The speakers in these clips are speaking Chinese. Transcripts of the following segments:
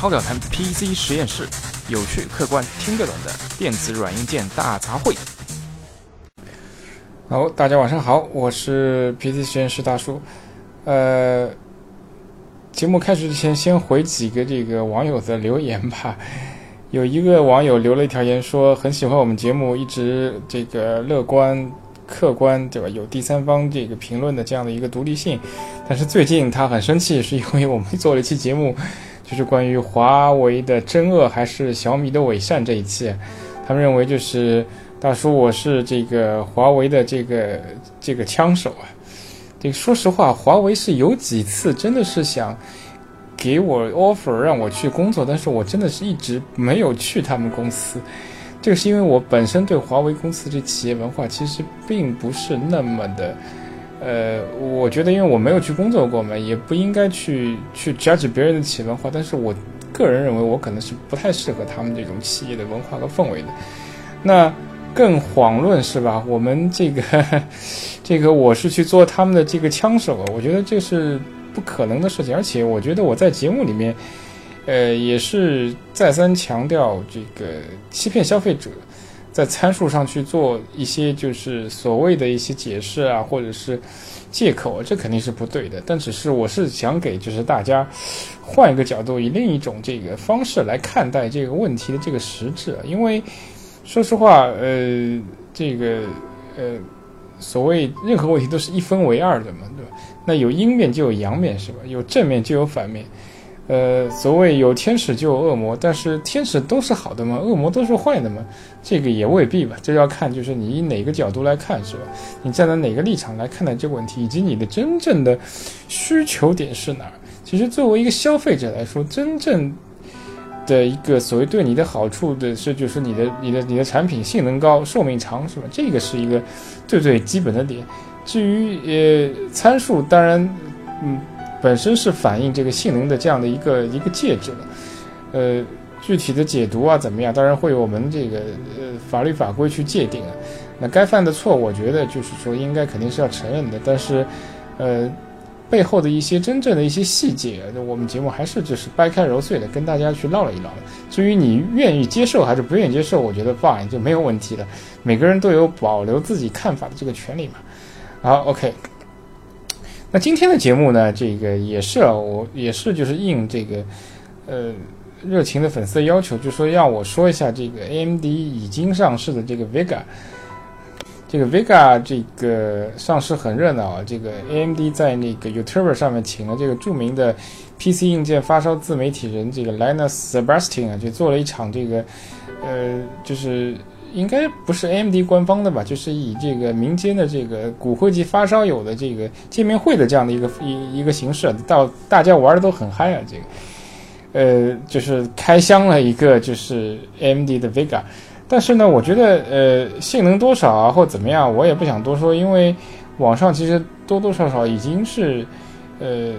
超表谈 PC 实验室，有趣、客观、听得懂的电子软硬件大杂烩。好，大家晚上好，我是 PC 实验室大叔。呃，节目开始之前，先回几个这个网友的留言吧。有一个网友留了一条言，说很喜欢我们节目，一直这个乐观、客观，对吧？有第三方这个评论的这样的一个独立性。但是最近他很生气，是因为我们做了一期节目，就是关于华为的真恶还是小米的伪善这一期。他们认为就是大叔，我是这个华为的这个这个枪手啊。这个说实话，华为是有几次真的是想。给我 offer 让我去工作，但是我真的是一直没有去他们公司。这个是因为我本身对华为公司这企业文化其实并不是那么的，呃，我觉得因为我没有去工作过嘛，也不应该去去 judge 别人的企业文化。但是我个人认为我可能是不太适合他们这种企业的文化和氛围的。那更遑论是吧？我们这个 这个我是去做他们的这个枪手，我觉得这是。不可能的事情，而且我觉得我在节目里面，呃，也是再三强调这个欺骗消费者，在参数上去做一些就是所谓的一些解释啊，或者是借口，这肯定是不对的。但只是我是想给就是大家换一个角度，以另一种这个方式来看待这个问题的这个实质。啊因为说实话，呃，这个呃，所谓任何问题都是一分为二的嘛，对吧？那有阴面就有阳面，是吧？有正面就有反面，呃，所谓有天使就有恶魔，但是天使都是好的吗？恶魔都是坏的吗？这个也未必吧。这要看就是你以哪个角度来看，是吧？你站在哪个立场来看待这个问题，以及你的真正的需求点是哪儿？其实作为一个消费者来说，真正的一个所谓对你的好处的是，就是你的、你的、你的产品性能高、寿命长，是吧？这个是一个最最基本的点。至于呃参数，当然，嗯，本身是反映这个性能的这样的一个一个介质了，呃，具体的解读啊怎么样，当然会有我们这个呃法律法规去界定啊。那该犯的错，我觉得就是说应该肯定是要承认的，但是，呃，背后的一些真正的一些细节，我们节目还是就是掰开揉碎的跟大家去唠了一唠。至于你愿意接受还是不愿意接受，我觉得 fine 就没有问题了。每个人都有保留自己看法的这个权利嘛。好，OK。那今天的节目呢，这个也是啊，我也是就是应这个呃热情的粉丝的要求，就说让我说一下这个 AMD 已经上市的这个 Vega。这个 Vega 这个上市很热闹啊，这个 AMD 在那个 YouTube 上面请了这个著名的 PC 硬件发烧自媒体人这个 Linus Sebastian 啊，就做了一场这个呃就是。应该不是 AMD 官方的吧？就是以这个民间的这个骨灰级发烧友的这个见面会的这样的一个一一个形式，到大家玩的都很嗨啊！这个，呃，就是开箱了一个就是 AMD 的 Vega，但是呢，我觉得呃性能多少啊或怎么样，我也不想多说，因为网上其实多多少少已经是呃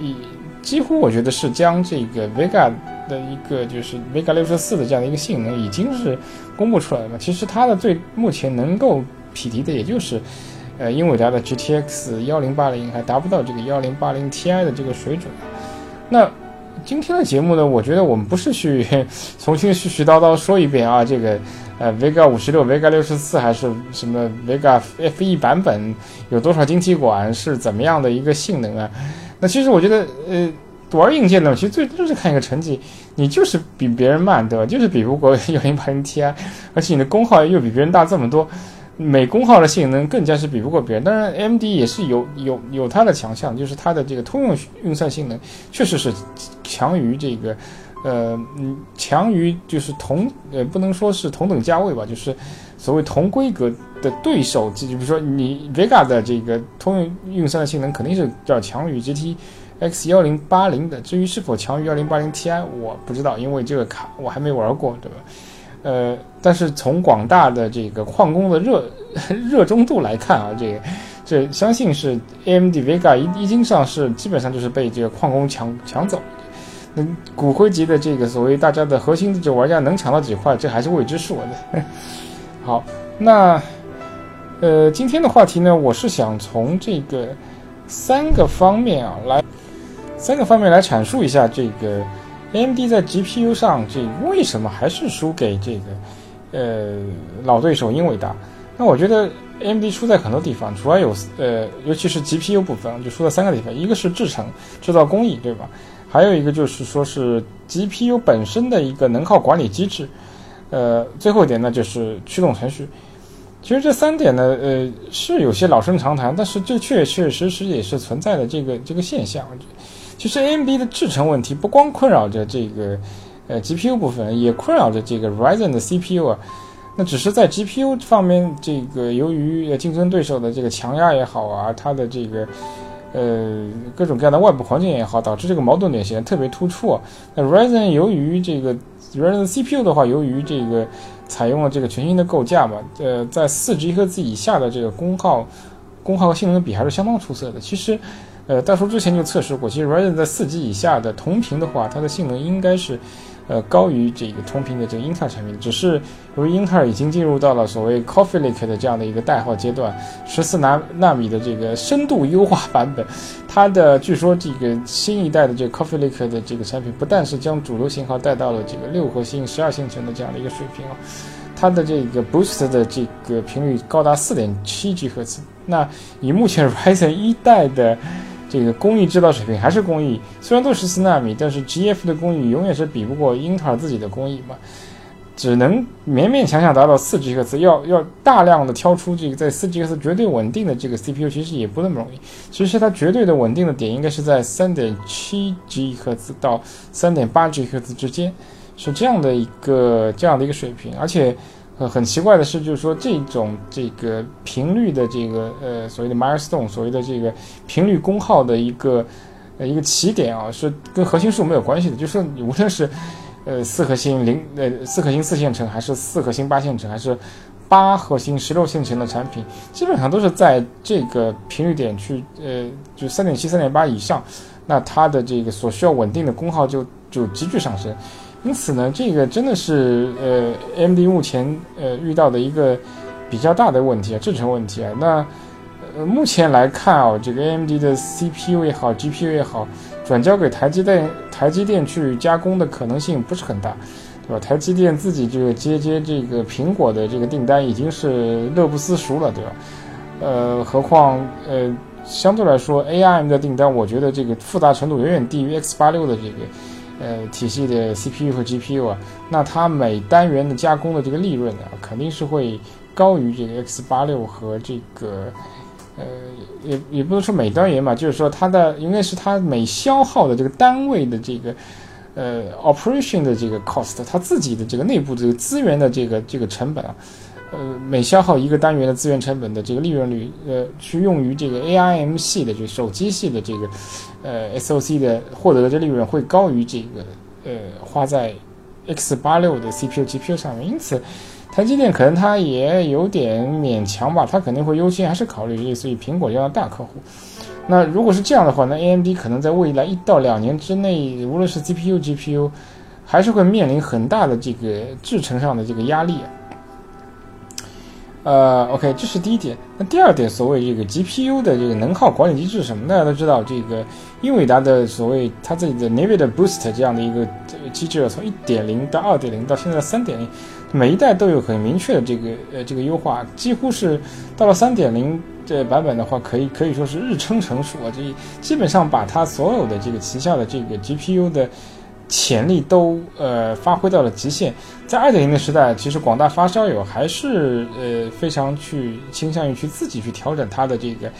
一几乎我觉得是将这个 Vega。的一个就是 Vega 六十四的这样的一个性能已经是公布出来了。其实它的最目前能够匹敌的，也就是呃英伟达的 GTX 幺零八零，还达不到这个幺零八零 Ti 的这个水准。那今天的节目呢，我觉得我们不是去 重新絮絮叨叨说一遍啊，这个呃 Vega 五十六、Vega 六十四还是什么 Vega FE 版本有多少晶体管，是怎么样的一个性能啊？那其实我觉得呃。玩硬件的，其实最就是看一个成绩，你就是比别人慢，对吧？就是比不过幺零八零 Ti，而且你的功耗又比别人大这么多，每功耗的性能更加是比不过别人。当然 M D 也是有有有它的强项，就是它的这个通用运算性能确实是强于这个，呃，嗯，强于就是同呃不能说是同等价位吧，就是所谓同规格的对手，就比如说你 Vega 的这个通用运算的性能肯定是要强于 GT。X 幺零八零的，至于是否强于幺零八零 Ti，我不知道，因为这个卡我还没玩过，对吧？呃，但是从广大的这个矿工的热 热衷度来看啊，这个这相信是 AMD Vega 一一经上市，基本上就是被这个矿工抢抢走。那骨灰级的这个所谓大家的核心的这玩家能抢到几块，这还是未知数的。好，那呃，今天的话题呢，我是想从这个三个方面啊来。三个方面来阐述一下这个 AMD 在 GPU 上这为什么还是输给这个呃老对手英伟达？那我觉得 AMD 输在很多地方，主要有呃，尤其是 GPU 部分，就输在三个地方，一个是制程制造工艺，对吧？还有一个就是说是 GPU 本身的一个能耗管理机制，呃，最后一点呢就是驱动程序。其实这三点呢，呃，是有些老生常谈，但是这确确实实也是存在的这个这个现象。其实 AMD 的制程问题不光困扰着这个呃 GPU 部分，也困扰着这个 Ryzen 的 CPU 啊。那只是在 GPU 方面，这个由于竞争对手的这个强压也好啊，它的这个呃各种各样的外部环境也好，导致这个矛盾点显得特别突出。那 Ryzen 由于这个 Ryzen CPU 的话，由于这个采用了这个全新的构架嘛，呃，在四 G 赫兹以下的这个功耗、功耗和性能比还是相当出色的。其实，呃，大叔之前就测试过，其实 Ryzen 在四 G 以下的同频的话，它的性能应该是。呃，高于这个同频的这个英特尔产品，只是由于英特尔已经进入到了所谓 Coffee Lake 的这样的一个代号阶段，十四纳纳米的这个深度优化版本，它的据说这个新一代的这个 Coffee Lake 的这个产品，不但是将主流型号带到了这个六核心、十二线程的这样的一个水平啊，它的这个 Boost 的这个频率高达四点七 G 赫兹。那以目前 Ryzen 一代的这个工艺制造水平还是工艺，虽然都是四纳米，但是 GF 的工艺永远是比不过英特尔自己的工艺嘛，只能勉勉强强达到四 G 赫兹，要要大量的挑出这个在四 G 赫兹绝对稳定的这个 CPU，其实也不那么容易。其实它绝对的稳定的点应该是在三点七 G 赫兹到三点八 G 赫兹之间，是这样的一个这样的一个水平，而且。呃，很奇怪的是，就是说这种这个频率的这个呃所谓的 milestone，所谓的这个频率功耗的一个呃一个起点啊，是跟核心数没有关系的。就是你无论是呃四核心零呃四核心四线程，还是四核心八线程，还是八核心十六线程的产品，基本上都是在这个频率点去呃就三点七三点八以上，那它的这个所需要稳定的功耗就就急剧上升。因此呢，这个真的是呃，AMD 目前呃遇到的一个比较大的问题啊，制程问题啊。那呃目前来看啊，这个 AMD 的 CPU 也好，GPU 也好，转交给台积电，台积电去加工的可能性不是很大，对吧？台积电自己这个接接这个苹果的这个订单已经是乐不思蜀了，对吧？呃，何况呃相对来说，ARM 的订单，我觉得这个复杂程度远远低于 X 八六的这个。呃，体系的 CPU 和 GPU 啊，那它每单元的加工的这个利润啊，肯定是会高于这个 X 八六和这个，呃，也也不能说每单元嘛，就是说它的应该是它每消耗的这个单位的这个，呃，operation 的这个 cost，它自己的这个内部这个资源的这个这个成本啊。呃，每消耗一个单元的资源成本的这个利润率，呃，去用于这个 ARM 系的，就手机系的这个，呃，SOC 的获得的这利润会高于这个，呃，花在 X 八六的 CPU、GPU 上面。因此，台积电可能它也有点勉强吧，它肯定会优先还是考虑类似于苹果这样的大客户。那如果是这样的话，那 AMD 可能在未来一到两年之内，无论是 CPU、GPU，还是会面临很大的这个制程上的这个压力啊。呃，OK，这是第一点。那第二点，所谓这个 GPU 的这个能耗管理机制是什么？大家都知道，这个英伟达的所谓它自己的 NVIDIA Boost 这样的一个机制，从1.0到2.0到现在3.0，每一代都有很明确的这个呃这个优化，几乎是到了3.0这版本的话，可以可以说是日称成熟啊，这基本上把它所有的这个旗下的这个 GPU 的。潜力都呃发挥到了极限，在二点零的时代，其实广大发烧友还是呃非常去倾向于去自己去调整它的这个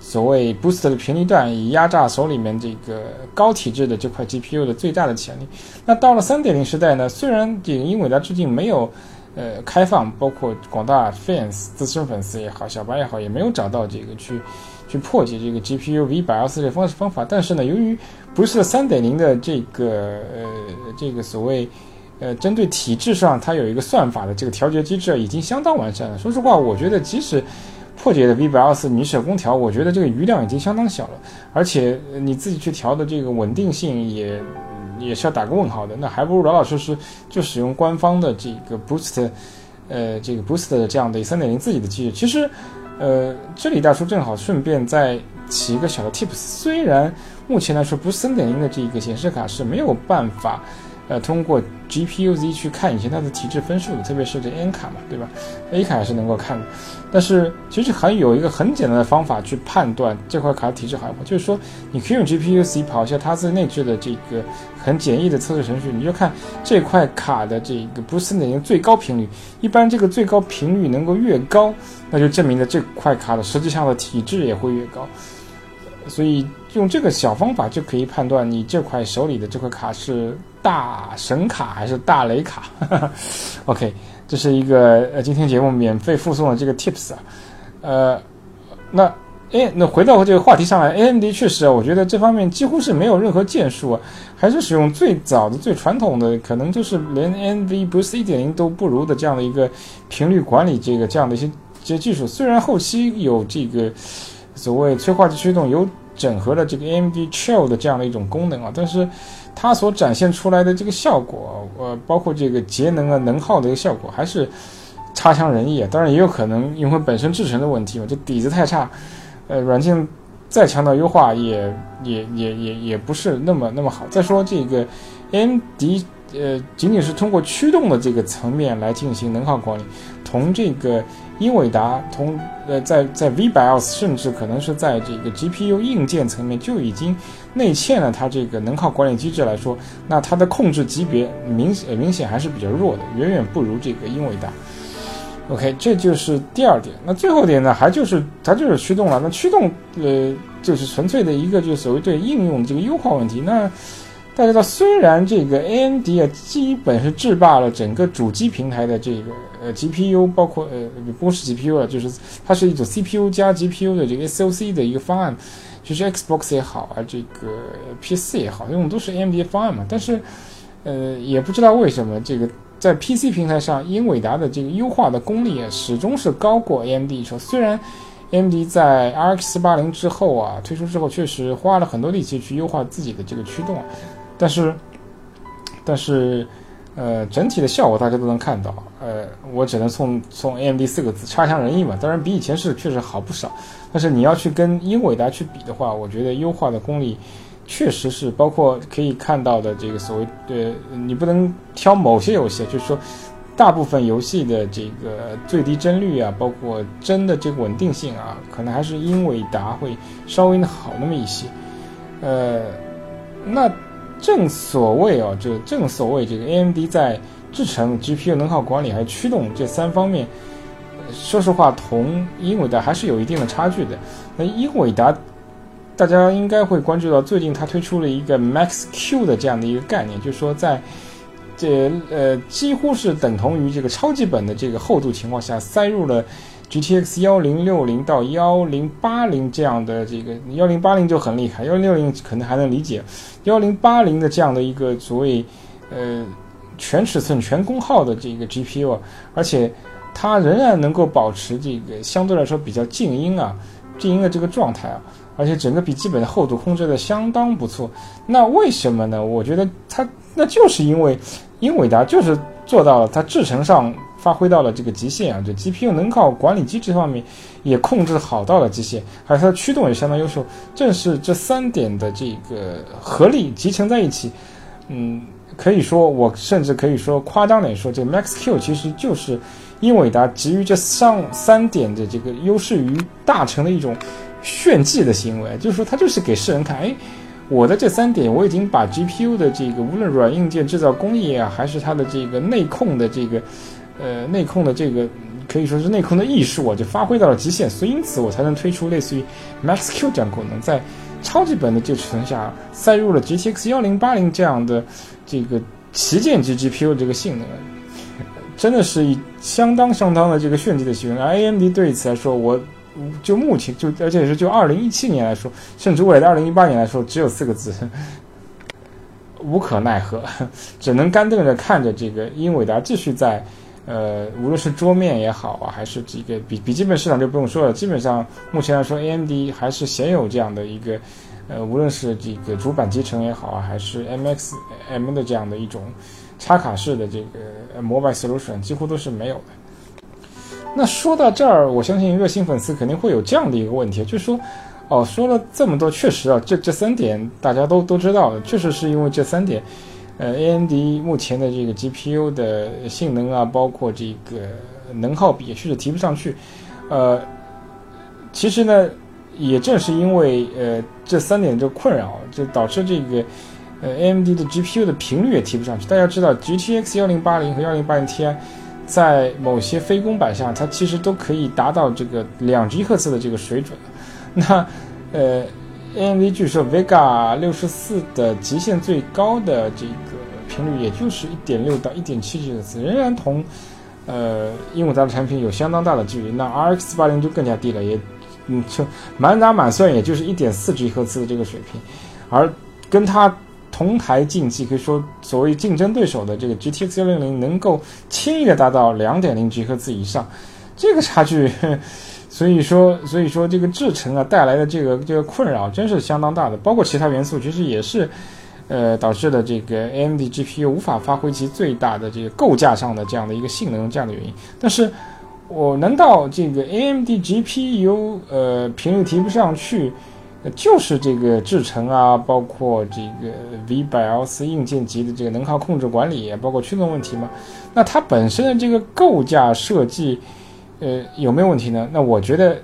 所谓 boost 的频率段，以压榨手里面这个高体质的这块 GPU 的最大的潜力。那到了三点零时代呢，虽然这个英伟达至今没有呃开放，包括广大 fans 资深粉丝也好，小白也好，也没有找到这个去。去破解这个 GPU V 百二四这方式方法，但是呢，由于不是三点零的这个呃这个所谓呃针对体制上它有一个算法的这个调节机制已经相当完善了。说实话，我觉得即使破解的 V 百二四你手工调，我觉得这个余量已经相当小了，而且你自己去调的这个稳定性也也是要打个问号的。那还不如老老实实就使用官方的这个 Boost 呃这个 Boost 的这样的三点零自己的机制，其实。呃，这里大叔正好顺便再起一个小的 tips，虽然目前来说，不是三点零的这个显示卡是没有办法。呃，通过 GPU Z 去看以前它的体质分数的，特别是这 N 卡嘛，对吧？A 卡还是能够看的，但是其实还有一个很简单的方法去判断这块卡的体质好不好，就是说你可以用 GPU Z 跑一下它自内置的这个很简易的测试程序，你就看这块卡的这个不是四点零最高频率，一般这个最高频率能够越高，那就证明了这块卡的实际上的体质也会越高，所以用这个小方法就可以判断你这块手里的这块卡是。大神卡还是大雷卡？OK，这是一个呃今天节目免费附送的这个 Tips 啊，呃，那哎，那回到这个话题上来，AMD 确实啊，我觉得这方面几乎是没有任何建树啊，还是使用最早的、最传统的，可能就是连 NV 不是一点零都不如的这样的一个频率管理这个这样的一些这些技术。虽然后期有这个所谓催化剂驱动，有整合了这个 AMD Chill 的这样的一种功能啊，但是。它所展现出来的这个效果，呃，包括这个节能啊、能耗的一个效果，还是差强人意啊。当然也有可能因为本身制成的问题嘛，这底子太差，呃，软件再强调优化，也也也也也不是那么那么好。再说这个 AMD，呃，仅仅是通过驱动的这个层面来进行能耗管理，同这个。英伟达同呃在在 VBIOS 甚至可能是在这个 GPU 硬件层面就已经内嵌了它这个能耗管理机制来说，那它的控制级别明显明显还是比较弱的，远远不如这个英伟达。OK，这就是第二点。那最后点呢，还就是它就是驱动了。那驱动呃就是纯粹的一个就是所谓对应用这个优化问题。那大家知道，虽然这个 AMD 啊，基本是制霸了整个主机平台的这个呃 GPU，包括呃不是 GPU 啊，就是它是一种 CPU 加 GPU 的这个 SOC 的一个方案，就是 Xbox 也好啊，这个 PC 也好，用的都是 AMD 方案嘛。但是呃，也不知道为什么这个在 PC 平台上，英伟达的这个优化的功力啊，始终是高过 AMD。说虽然 AMD 在 RX 八零之后啊推出之后，确实花了很多力气去优化自己的这个驱动啊。但是，但是，呃，整体的效果大家都能看到。呃，我只能送送 AMD 四个字：差强人意嘛。当然，比以前是确实好不少。但是你要去跟英伟达去比的话，我觉得优化的功力确实是包括可以看到的这个所谓呃，你不能挑某些游戏，就是说，大部分游戏的这个最低帧率啊，包括帧的这个稳定性啊，可能还是英伟达会稍微的好那么一些。呃，那。正所谓啊，这正所谓这个 AMD 在制程、GPU 能耗管理还有驱动这三方面，说实话，同英伟达还是有一定的差距的。那英伟达，大家应该会关注到，最近它推出了一个 Max Q 的这样的一个概念，就是说在这呃几乎是等同于这个超级本的这个厚度情况下，塞入了。GTX 幺零六零到幺零八零这样的这个幺零八零就很厉害，幺零六零可能还能理解，幺零八零的这样的一个所谓呃全尺寸全功耗的这个 GPU，啊而且它仍然能够保持这个相对来说比较静音啊静音的这个状态啊，而且整个笔记本的厚度控制的相当不错。那为什么呢？我觉得它那就是因为英伟达就是做到了它制程上。发挥到了这个极限啊！这 GPU 能靠管理机制方面也控制好到了极限，还有它的驱动也相当优秀。正是这三点的这个合力集成在一起，嗯，可以说我甚至可以说夸张点说，这个 Max Q 其实就是英伟达基于这上三点的这个优势于大成的一种炫技的行为，就是说它就是给世人看，哎，我的这三点我已经把 GPU 的这个无论软硬件制造工艺啊，还是它的这个内控的这个。呃，内控的这个可以说是内控的艺术啊，就发挥到了极限，所以因此我才能推出类似于 Max Q 这样功能，在超级本的这个尺寸下塞入了 GTX 幺零八零这样的这个旗舰级 GPU 这个性能，真的是以相当相当的这个炫技的行为。AMD 对此来说，我就目前就而且是就二零一七年来说，甚至未来的二零一八年来说，只有四个字：无可奈何，只能干瞪着看着这个英伟达继续在。呃，无论是桌面也好啊，还是这个笔笔记本市场就不用说了。基本上目前来说，AMD 还是鲜有这样的一个，呃，无论是这个主板集成也好啊，还是 MXM 的这样的一种插卡式的这个 Mobile Solution，几乎都是没有的。那说到这儿，我相信热心粉丝肯定会有这样的一个问题，就是说哦，说了这么多，确实啊，这这三点大家都都知道，确实是因为这三点，呃，AMD 目前的这个 GPU 的性能啊，包括这个能耗比，确实提不上去。呃，其实呢，也正是因为呃这三点这困扰，就导致这个呃 AMD 的 GPU 的频率也提不上去。大家知道，GTX 幺零八零和幺零八零 Ti 在某些非公版上，它其实都可以达到这个两 G 赫兹的这个水准。那，呃，AMD 据说 Vega 六十四的极限最高的这频率，也就是一点六到一点七 G 赫兹，仍然同呃英伟达的产品有相当大的距离。那 RX 八零就更加低了，也嗯就满打满算也就是一点四 G 赫兹的这个水平，而跟它同台竞技，可以说所谓竞争对手的这个 GTX 幺零零，能够轻易的达到两点零 G 赫兹以上，这个差距。所以说，所以说这个制程啊带来的这个这个困扰真是相当大的，包括其他元素，其实也是，呃，导致了这个 AMD GPU 无法发挥其最大的这个构架上的这样的一个性能这样的原因。但是，我难道这个 AMD GPU 呃频率提不上去，就是这个制程啊，包括这个 V 百 L 四硬件级的这个能耗控制管理，包括驱动问题吗？那它本身的这个构架设计。呃，有没有问题呢？那我觉得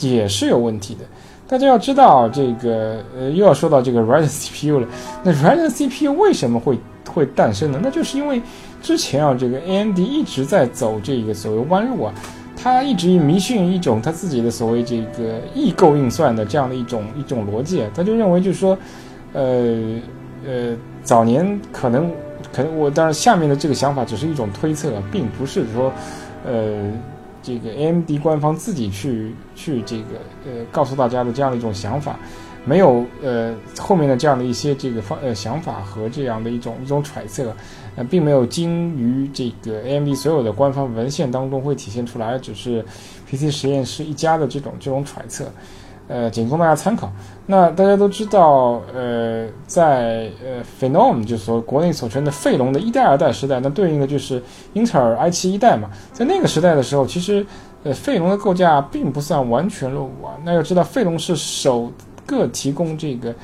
也是有问题的。大家要知道，这个呃，又要说到这个 Ryzen CPU 了。那 Ryzen CPU 为什么会会诞生呢？那就是因为之前啊，这个 AMD 一直在走这个所谓弯路啊，它一直迷信一种它自己的所谓这个异构运算的这样的一种一种逻辑啊，他就认为就是说，呃呃，早年可能可能我当然下面的这个想法只是一种推测，并不是说呃。这个 AMD 官方自己去去这个呃告诉大家的这样的一种想法，没有呃后面的这样的一些这个方呃想法和这样的一种一种揣测，呃并没有精于这个 AMD 所有的官方文献当中会体现出来，只是 PC 实验室一家的这种这种揣测。呃，仅供大家参考。那大家都知道，呃，在呃 Phenom 就是说国内所称的费龙的一代、二代时代，那对应的就是英特尔 i7 一代嘛。在那个时代的时候，其实呃费龙的构架并不算完全落伍啊。那要知道，费龙是首个提供这个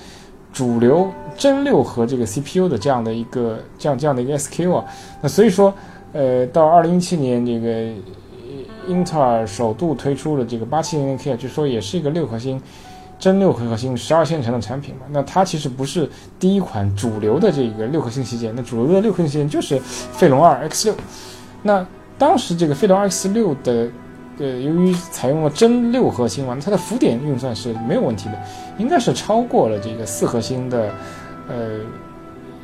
主流真六核这个 CPU 的这样的一个这样这样的一个 SQ 啊。那所以说，呃，到二零一七年这个。英特尔首度推出了这个八七零零 K，据说也是一个六核心、真六核心十二线程的产品嘛。那它其实不是第一款主流的这个六核心旗舰，那主流的六核心旗舰就是飞龙二 X 六。那当时这个飞龙 X 六的，呃，由于采用了真六核心嘛，它的浮点运算是没有问题的，应该是超过了这个四核心的，呃，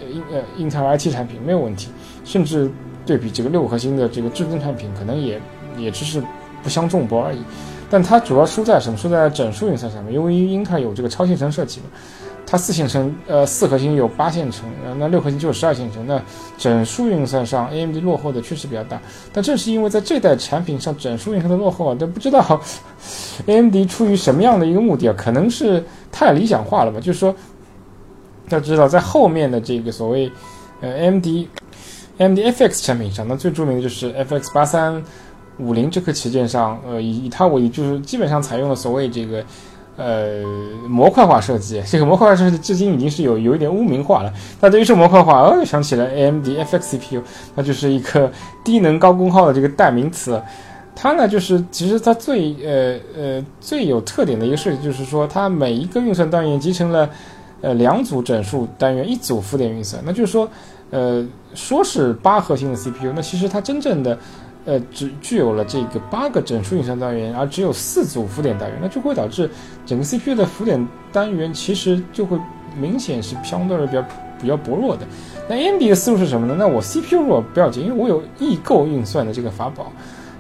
英呃英特尔 i7 产品没有问题，甚至对比这个六核心的这个至尊产品，可能也。也只是不相众博而已，但它主要输在什么？输在整数运算上面。因为英特尔有这个超线程设计嘛，它四线程，呃，四核心有八线程，那六核心就有十二线程。那整数运算上，AMD 落后的确实比较大。但正是因为在这代产品上整数运算的落后啊，都不知道 AMD 出于什么样的一个目的啊？可能是太理想化了吧？就是说，要知道在后面的这个所谓呃 AMD AMD FX 产品上，那最著名的就是 FX 八三。五菱这颗旗舰上，呃，以以它为就是基本上采用了所谓这个，呃，模块化设计。这个模块化设计至今已经是有有一点污名化了。大家一说模块化，哦，想起了 AMD FX CPU，那就是一个低能高功耗的这个代名词。它呢，就是其实它最呃呃最有特点的一个设计，就是说它每一个运算单元集成了呃两组整数单元，一组浮点运算。那就是说，呃，说是八核心的 CPU，那其实它真正的。呃，只具有了这个八个整数运算单元，而只有四组浮点单元，那就会导致整个 CPU 的浮点单元其实就会明显是相对而比较比较薄弱的。那 AMD 的思路是什么呢？那我 CPU 弱不要紧，因为我有异构运算的这个法宝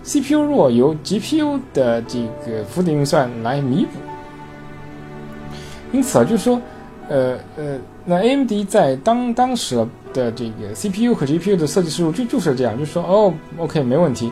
，CPU 弱由 GPU 的这个浮点运算来弥补。因此啊，就是说，呃呃，那 AMD 在当当时。的这个 CPU 和 GPU 的设计思路就就是这样，就是说哦，OK 没问题，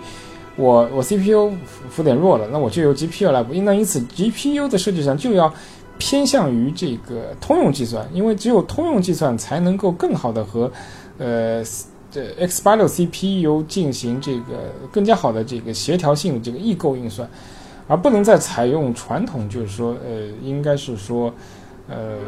我我 CPU 浮点弱了，那我就由 GPU 来补。那因此 GPU 的设计上就要偏向于这个通用计算，因为只有通用计算才能够更好的和呃这 X86 CPU 进行这个更加好的这个协调性的这个异构运算。而不能再采用传统，就是说，呃，应该是说，呃，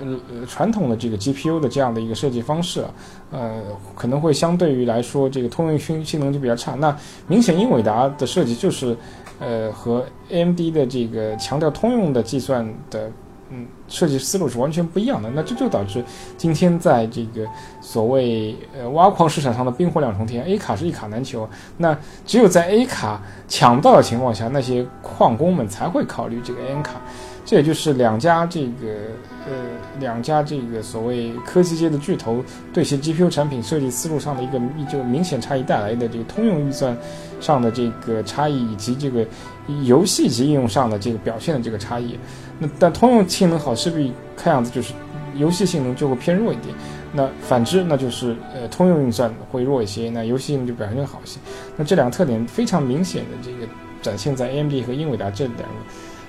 呃，传统的这个 GPU 的这样的一个设计方式，呃，可能会相对于来说，这个通用性性能就比较差。那明显英伟达的设计就是，呃，和 AMD 的这个强调通用的计算的。嗯，设计思路是完全不一样的，那这就导致今天在这个所谓呃挖矿市场上的冰火两重天，A 卡是一卡难求。那只有在 A 卡抢不到的情况下，那些矿工们才会考虑这个 N 卡。这也就是两家这个呃两家这个所谓科技界的巨头对其 GPU 产品设计思路上的一个就明显差异带来的这个通用预算上的这个差异，以及这个游戏级应用上的这个表现的这个差异。那但通用性能好，势必看样子就是游戏性能就会偏弱一点。那反之，那就是呃通用运算会弱一些，那游戏性能就表现好一些。那这两个特点非常明显的这个展现在 AMD 和英伟达这两个。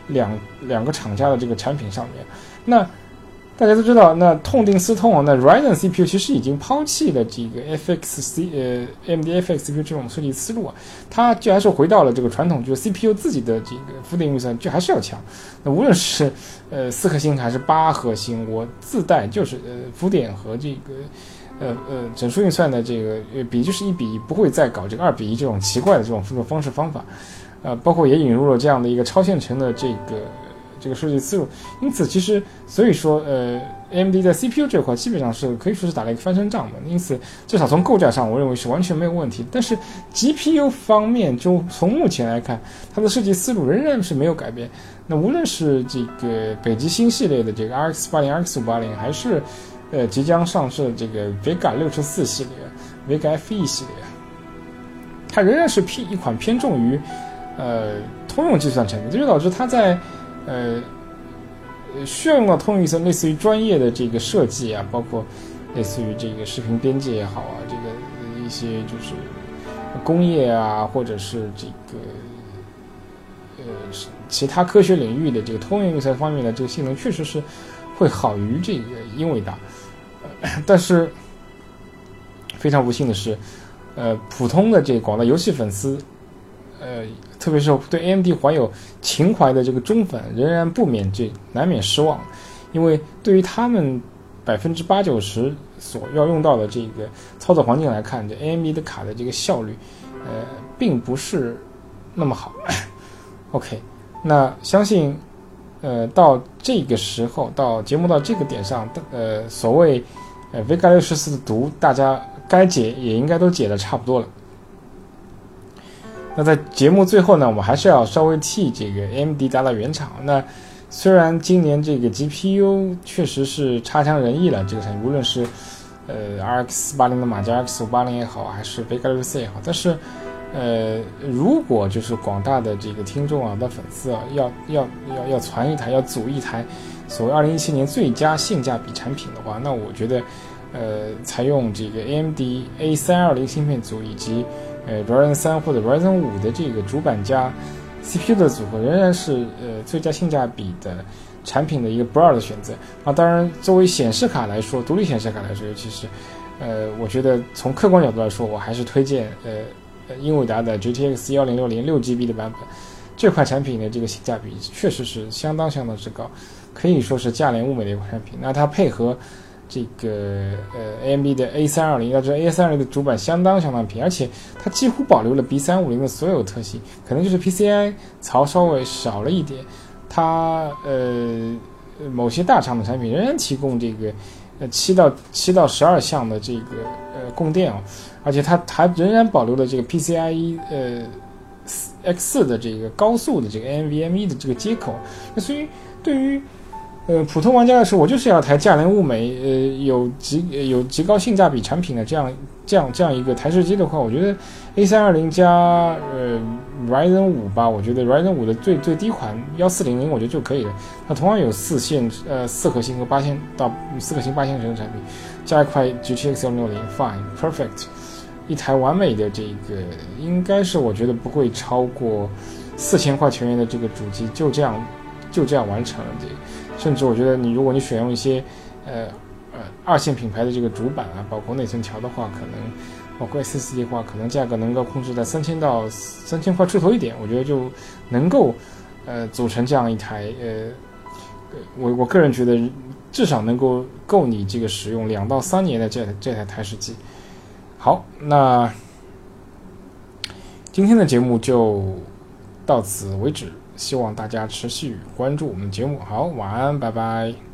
两两个厂家的这个产品上面，那大家都知道，那痛定思痛，那 Ryzen CPU 其实已经抛弃了这个 FXC 呃 AMD FX CPU 这种设计思路啊，它就还是回到了这个传统，就是 CPU 自己的这个浮点运算就还是要强。那无论 是呃四核心还是八核心，我自带就是呃浮点和这个呃呃整数运算的这个比就是一比一，不会再搞这个二比一这种奇怪的这种这种方式方法。呃，包括也引入了这样的一个超线程的这个这个设计思路，因此其实所以说，呃，AMD 在 CPU 这块基本上是可以说是打了一个翻身仗的，因此至少从构架上，我认为是完全没有问题。但是 GPU 方面，就从目前来看，它的设计思路仍然是没有改变。那无论是这个北极星系列的这个 RX 八零、RX 五八零，还是呃即将上市的这个 Vega 六十四系列、Vega FE 系列，它仍然是偏一款偏重于。呃，通用计算产品，这就导致它在，呃，需要用到通用计算，类似于专业的这个设计啊，包括类似于这个视频编辑也好啊，这个一些就是工业啊，或者是这个呃其他科学领域的这个通用计算方面的这个性能，确实是会好于这个英伟达，呃但是非常不幸的是，呃，普通的这广大游戏粉丝。呃，特别是对 AMD 怀有情怀的这个忠粉，仍然不免这难免失望，因为对于他们百分之八九十所要用到的这个操作环境来看，这 AMD 的卡的这个效率，呃，并不是那么好。OK，那相信，呃，到这个时候，到节目到这个点上，呃，所谓呃 Vega 六十四的毒，大家该解也应该都解的差不多了。那在节目最后呢，我们还是要稍微替这个 AMD 打打圆场。那虽然今年这个 GPU 确实是差强人意了，这个产品无论是呃 RX 四八零的马加 X 五八零也好，还是 Vega 六四也好，但是呃，如果就是广大的这个听众啊的粉丝啊，要要要要传一台，要组一台所谓二零一七年最佳性价比产品的话，那我觉得呃，采用这个 AMD A 三二零芯片组以及呃，Ryzen 三或者 Ryzen 五的这个主板加 CPU 的组合，仍然是呃最佳性价比的产品的一个不二的选择。啊，当然，作为显示卡来说，独立显示卡来说，尤其是呃，我觉得从客观角度来说，我还是推荐呃英伟达的 GTX 幺零六零六 GB 的版本。这款产品的这个性价比确实是相当相当之高，可以说是价廉物美的一款产品。那它配合。这个呃，AMD 的 A 三二零，要知道 A 三二零的主板相当相当平，而且它几乎保留了 B 三五零的所有特性，可能就是 PCI 槽稍微少了一点。它呃，某些大厂的产品仍然提供这个呃七到七到十二项的这个呃供电啊，而且它还仍然保留了这个 PCIe 呃 X 四的这个高速的这个 NVMe 的这个接口。那所以对于呃，普通玩家来说，我就是要台价廉物美，呃，有极有极高性价比产品的这样这样这样一个台式机的话，我觉得 A 三二零加呃 Ryzen 五吧，我觉得 Ryzen 五的最最低款幺四零零，我觉得就可以了。它同样有四线呃四核心和八线到四核心八线程的产品，加一块 GTX 幺六零，fine perfect，一台完美的这个，应该是我觉得不会超过四千块钱元的这个主机，就这样就这样完成了这。甚至我觉得，你如果你选用一些，呃呃二线品牌的这个主板啊，包括内存条的话，可能包括 SSD 的话，可能价格能够控制在三千到三千块出头一点，我觉得就能够呃组成这样一台呃，我我个人觉得至少能够够你这个使用两到三年的这这台台式机。好，那今天的节目就到此为止，希望大家持续关注我们节目。好，晚安，拜拜。